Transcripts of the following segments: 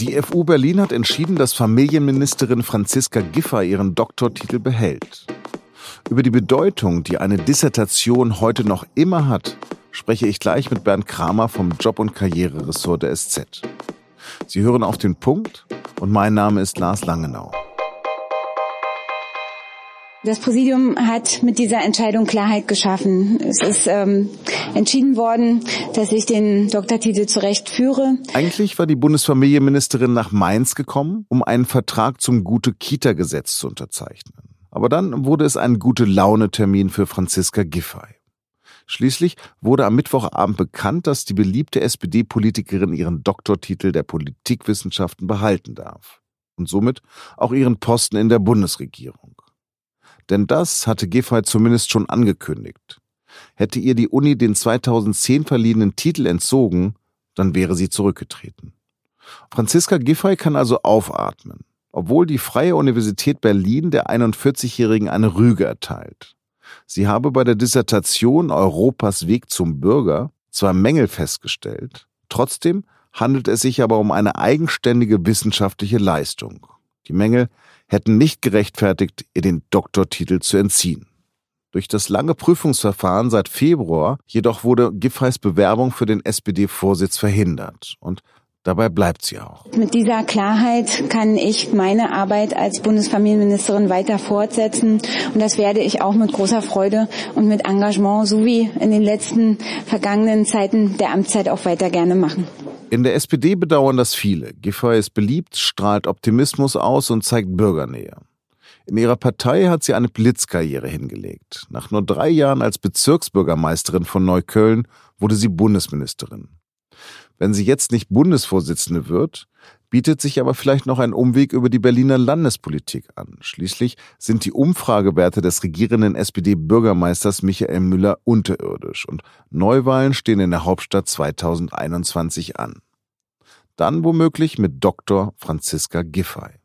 Die FU Berlin hat entschieden, dass Familienministerin Franziska Giffey ihren Doktortitel behält. Über die Bedeutung, die eine Dissertation heute noch immer hat, spreche ich gleich mit Bernd Kramer vom Job- und Karriereressort der SZ. Sie hören auf den Punkt und mein Name ist Lars Langenau. Das Präsidium hat mit dieser Entscheidung Klarheit geschaffen. Es ist ähm, entschieden worden, dass ich den Doktortitel zurecht führe. Eigentlich war die Bundesfamilienministerin nach Mainz gekommen, um einen Vertrag zum Gute-Kita-Gesetz zu unterzeichnen. Aber dann wurde es ein Gute-Laune-Termin für Franziska Giffey. Schließlich wurde am Mittwochabend bekannt, dass die beliebte SPD-Politikerin ihren Doktortitel der Politikwissenschaften behalten darf. Und somit auch ihren Posten in der Bundesregierung. Denn das hatte Giffey zumindest schon angekündigt. Hätte ihr die Uni den 2010 verliehenen Titel entzogen, dann wäre sie zurückgetreten. Franziska Giffey kann also aufatmen, obwohl die Freie Universität Berlin der 41-Jährigen eine Rüge erteilt. Sie habe bei der Dissertation Europas Weg zum Bürger zwar Mängel festgestellt, trotzdem handelt es sich aber um eine eigenständige wissenschaftliche Leistung. Die Mängel hätten nicht gerechtfertigt, ihr den Doktortitel zu entziehen. Durch das lange Prüfungsverfahren seit Februar jedoch wurde Giffey's Bewerbung für den SPD-Vorsitz verhindert und Dabei bleibt sie auch. Mit dieser Klarheit kann ich meine Arbeit als Bundesfamilienministerin weiter fortsetzen. Und das werde ich auch mit großer Freude und mit Engagement, so wie in den letzten vergangenen Zeiten der Amtszeit auch weiter gerne machen. In der SPD bedauern das viele. Giffey ist beliebt, strahlt Optimismus aus und zeigt Bürgernähe. In ihrer Partei hat sie eine Blitzkarriere hingelegt. Nach nur drei Jahren als Bezirksbürgermeisterin von Neukölln wurde sie Bundesministerin. Wenn sie jetzt nicht Bundesvorsitzende wird, bietet sich aber vielleicht noch ein Umweg über die Berliner Landespolitik an. Schließlich sind die Umfragewerte des regierenden SPD-Bürgermeisters Michael Müller unterirdisch und Neuwahlen stehen in der Hauptstadt 2021 an. Dann womöglich mit Dr. Franziska Giffey.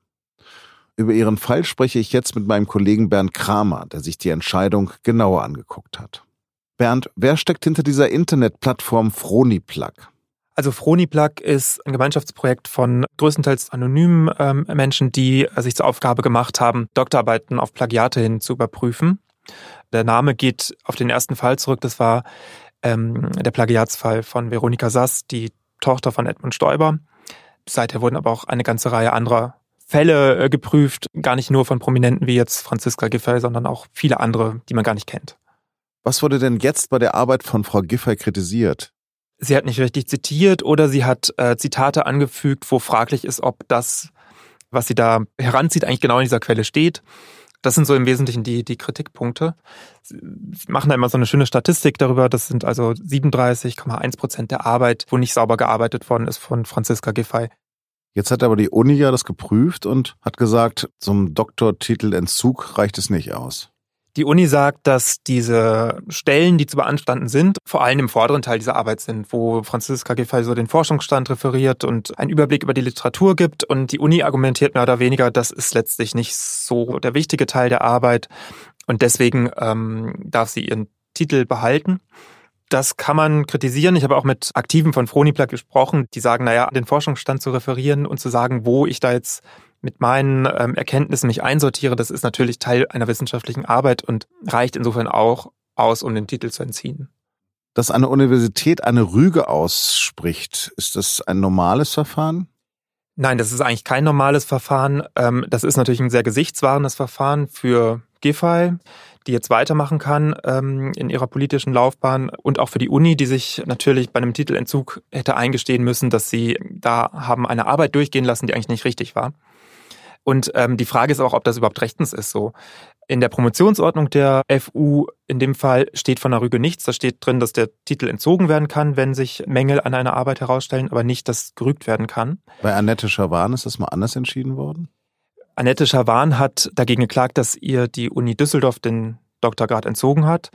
Über ihren Fall spreche ich jetzt mit meinem Kollegen Bernd Kramer, der sich die Entscheidung genauer angeguckt hat. Bernd, wer steckt hinter dieser Internetplattform Froniplug? Also Froniplug ist ein Gemeinschaftsprojekt von größtenteils anonymen ähm, Menschen, die äh, sich zur Aufgabe gemacht haben, Doktorarbeiten auf Plagiate hin zu überprüfen. Der Name geht auf den ersten Fall zurück. Das war ähm, der Plagiatsfall von Veronika Sass, die Tochter von Edmund Stoiber. Seither wurden aber auch eine ganze Reihe anderer Fälle äh, geprüft, gar nicht nur von Prominenten wie jetzt Franziska Giffey, sondern auch viele andere, die man gar nicht kennt. Was wurde denn jetzt bei der Arbeit von Frau Giffey kritisiert? Sie hat nicht richtig zitiert oder sie hat äh, Zitate angefügt, wo fraglich ist, ob das, was sie da heranzieht, eigentlich genau in dieser Quelle steht. Das sind so im Wesentlichen die, die Kritikpunkte. Sie machen da immer so eine schöne Statistik darüber. Das sind also 37,1 Prozent der Arbeit, wo nicht sauber gearbeitet worden ist von Franziska Giffey. Jetzt hat aber die Uni ja das geprüft und hat gesagt, zum Doktortitelentzug reicht es nicht aus. Die Uni sagt, dass diese Stellen, die zu beanstanden sind, vor allem im vorderen Teil dieser Arbeit sind, wo Franziska Giffey so den Forschungsstand referiert und einen Überblick über die Literatur gibt. Und die Uni argumentiert mehr oder weniger, das ist letztlich nicht so der wichtige Teil der Arbeit. Und deswegen ähm, darf sie ihren Titel behalten. Das kann man kritisieren. Ich habe auch mit Aktiven von Froniplag gesprochen, die sagen, naja, den Forschungsstand zu referieren und zu sagen, wo ich da jetzt mit meinen ähm, Erkenntnissen mich einsortiere, das ist natürlich Teil einer wissenschaftlichen Arbeit und reicht insofern auch aus, um den Titel zu entziehen. Dass eine Universität eine Rüge ausspricht, ist das ein normales Verfahren? Nein, das ist eigentlich kein normales Verfahren. Ähm, das ist natürlich ein sehr gesichtswahrendes Verfahren für Giffey, die jetzt weitermachen kann ähm, in ihrer politischen Laufbahn und auch für die Uni, die sich natürlich bei einem Titelentzug hätte eingestehen müssen, dass sie da haben eine Arbeit durchgehen lassen, die eigentlich nicht richtig war. Und ähm, die Frage ist auch, ob das überhaupt rechtens ist so. In der Promotionsordnung der FU in dem Fall steht von der Rüge nichts. Da steht drin, dass der Titel entzogen werden kann, wenn sich Mängel an einer Arbeit herausstellen, aber nicht, dass gerügt werden kann. Bei Annette Schawan ist das mal anders entschieden worden? Annette Schawan hat dagegen geklagt, dass ihr die Uni Düsseldorf den Doktorgrad entzogen hat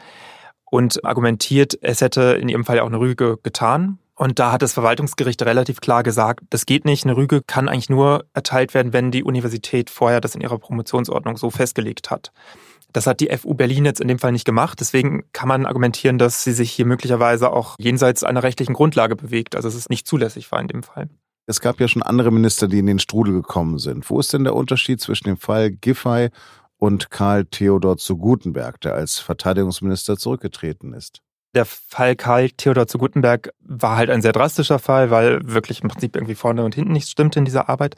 und argumentiert, es hätte in ihrem Fall auch eine Rüge getan. Und da hat das Verwaltungsgericht relativ klar gesagt, das geht nicht. Eine Rüge kann eigentlich nur erteilt werden, wenn die Universität vorher das in ihrer Promotionsordnung so festgelegt hat. Das hat die FU Berlin jetzt in dem Fall nicht gemacht. Deswegen kann man argumentieren, dass sie sich hier möglicherweise auch jenseits einer rechtlichen Grundlage bewegt. Also es ist nicht zulässig war in dem Fall. Es gab ja schon andere Minister, die in den Strudel gekommen sind. Wo ist denn der Unterschied zwischen dem Fall Giffey und Karl Theodor zu Gutenberg, der als Verteidigungsminister zurückgetreten ist? Der Fall Karl Theodor zu Gutenberg war halt ein sehr drastischer Fall, weil wirklich im Prinzip irgendwie vorne und hinten nichts stimmte in dieser Arbeit.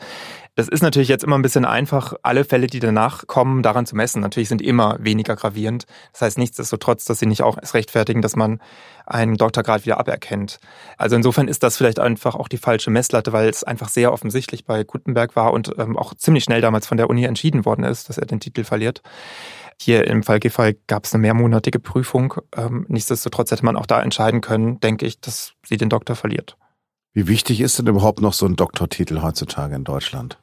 Das ist natürlich jetzt immer ein bisschen einfach, alle Fälle, die danach kommen, daran zu messen. Natürlich sind immer weniger gravierend. Das heißt nichtsdestotrotz, dass sie nicht auch es rechtfertigen, dass man einen Doktorgrad wieder aberkennt. Also insofern ist das vielleicht einfach auch die falsche Messlatte, weil es einfach sehr offensichtlich bei Gutenberg war und ähm, auch ziemlich schnell damals von der Uni entschieden worden ist, dass er den Titel verliert. Hier im Fall Giffey gab es eine mehrmonatige Prüfung. Ähm, nichtsdestotrotz hätte man auch da entscheiden können, denke ich, dass sie den Doktor verliert. Wie wichtig ist denn überhaupt noch so ein Doktortitel heutzutage in Deutschland?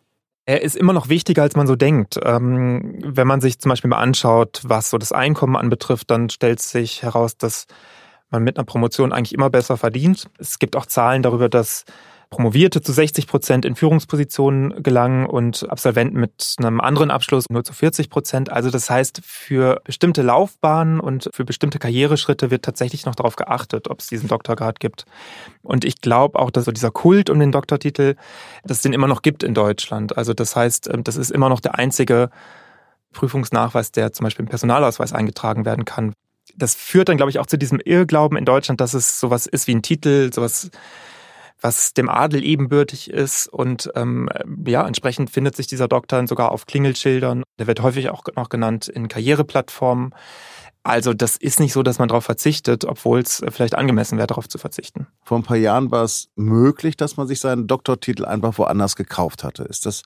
Er ist immer noch wichtiger, als man so denkt. Ähm, wenn man sich zum Beispiel mal anschaut, was so das Einkommen anbetrifft, dann stellt sich heraus, dass man mit einer Promotion eigentlich immer besser verdient. Es gibt auch Zahlen darüber, dass Promovierte zu 60 Prozent in Führungspositionen gelangen und Absolventen mit einem anderen Abschluss nur zu 40 Prozent. Also das heißt, für bestimmte Laufbahnen und für bestimmte Karriereschritte wird tatsächlich noch darauf geachtet, ob es diesen Doktorgrad gibt. Und ich glaube auch, dass so dieser Kult um den Doktortitel, dass es den immer noch gibt in Deutschland. Also das heißt, ähm, das ist immer noch der einzige Prüfungsnachweis, der zum Beispiel im Personalausweis eingetragen werden kann. Das führt dann, glaube ich, auch zu diesem Irrglauben in Deutschland, dass es sowas ist wie ein Titel, sowas was dem Adel ebenbürtig ist. Und ähm, ja, entsprechend findet sich dieser Doktor sogar auf Klingelschildern. Der wird häufig auch noch genannt in Karriereplattformen. Also das ist nicht so, dass man darauf verzichtet, obwohl es vielleicht angemessen wäre, darauf zu verzichten. Vor ein paar Jahren war es möglich, dass man sich seinen Doktortitel einfach woanders gekauft hatte. Ist das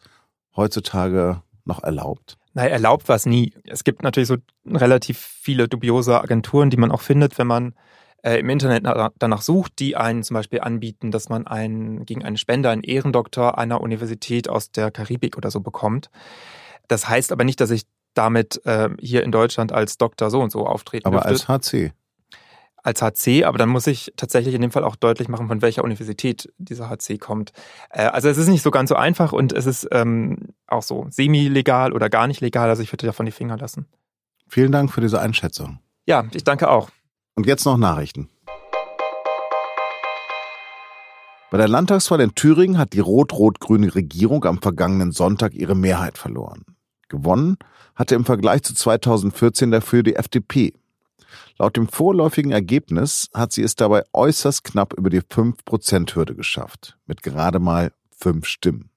heutzutage noch erlaubt? Nein, erlaubt war es nie. Es gibt natürlich so relativ viele dubiose Agenturen, die man auch findet, wenn man äh, im Internet danach sucht, die einen zum Beispiel anbieten, dass man einen, gegen eine Spende einen Ehrendoktor einer Universität aus der Karibik oder so bekommt. Das heißt aber nicht, dass ich damit äh, hier in Deutschland als Doktor so und so auftreten Aber dürfte. als HC. Als HC, aber dann muss ich tatsächlich in dem Fall auch deutlich machen, von welcher Universität dieser HC kommt. Äh, also es ist nicht so ganz so einfach und es ist ähm, auch so semi-legal oder gar nicht legal, also ich würde davon die Finger lassen. Vielen Dank für diese Einschätzung. Ja, ich danke auch. Und jetzt noch Nachrichten. Bei der Landtagswahl in Thüringen hat die rot-rot-grüne Regierung am vergangenen Sonntag ihre Mehrheit verloren. Gewonnen hatte im Vergleich zu 2014 dafür die FDP. Laut dem vorläufigen Ergebnis hat sie es dabei äußerst knapp über die 5%-Hürde geschafft, mit gerade mal fünf Stimmen.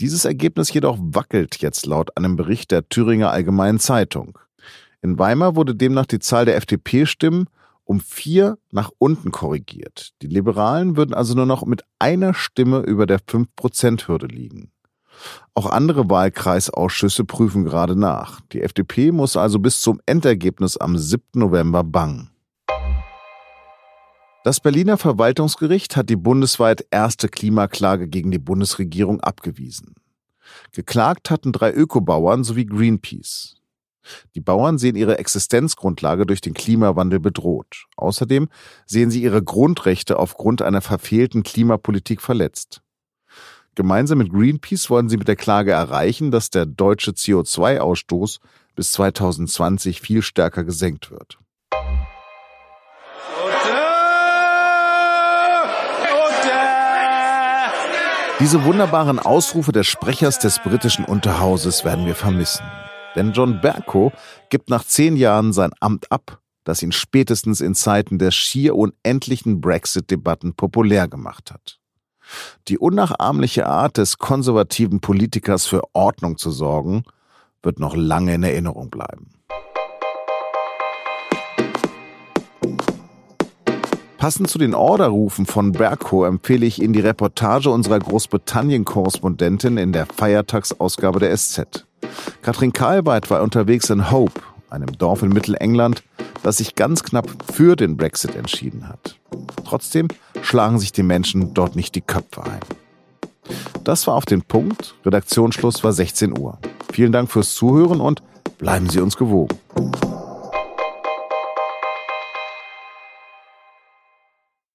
Dieses Ergebnis jedoch wackelt jetzt laut einem Bericht der Thüringer Allgemeinen Zeitung. In Weimar wurde demnach die Zahl der FDP-Stimmen um vier nach unten korrigiert. Die Liberalen würden also nur noch mit einer Stimme über der 5%-Hürde liegen. Auch andere Wahlkreisausschüsse prüfen gerade nach. Die FDP muss also bis zum Endergebnis am 7. November bangen. Das Berliner Verwaltungsgericht hat die bundesweit erste Klimaklage gegen die Bundesregierung abgewiesen. Geklagt hatten drei Ökobauern sowie Greenpeace. Die Bauern sehen ihre Existenzgrundlage durch den Klimawandel bedroht. Außerdem sehen sie ihre Grundrechte aufgrund einer verfehlten Klimapolitik verletzt. Gemeinsam mit Greenpeace wollen sie mit der Klage erreichen, dass der deutsche CO2-Ausstoß bis 2020 viel stärker gesenkt wird. Diese wunderbaren Ausrufe des Sprechers des britischen Unterhauses werden wir vermissen. Denn John Bercow gibt nach zehn Jahren sein Amt ab, das ihn spätestens in Zeiten der schier unendlichen Brexit-Debatten populär gemacht hat. Die unnachahmliche Art des konservativen Politikers für Ordnung zu sorgen, wird noch lange in Erinnerung bleiben. Passend zu den Orderrufen von Berko empfehle ich Ihnen die Reportage unserer Großbritannien-Korrespondentin in der Feiertagsausgabe der SZ. Katrin Karlweit war unterwegs in Hope, einem Dorf in Mittelengland, das sich ganz knapp für den Brexit entschieden hat. Trotzdem schlagen sich die Menschen dort nicht die Köpfe ein. Das war auf den Punkt. Redaktionsschluss war 16 Uhr. Vielen Dank fürs Zuhören und bleiben Sie uns gewogen.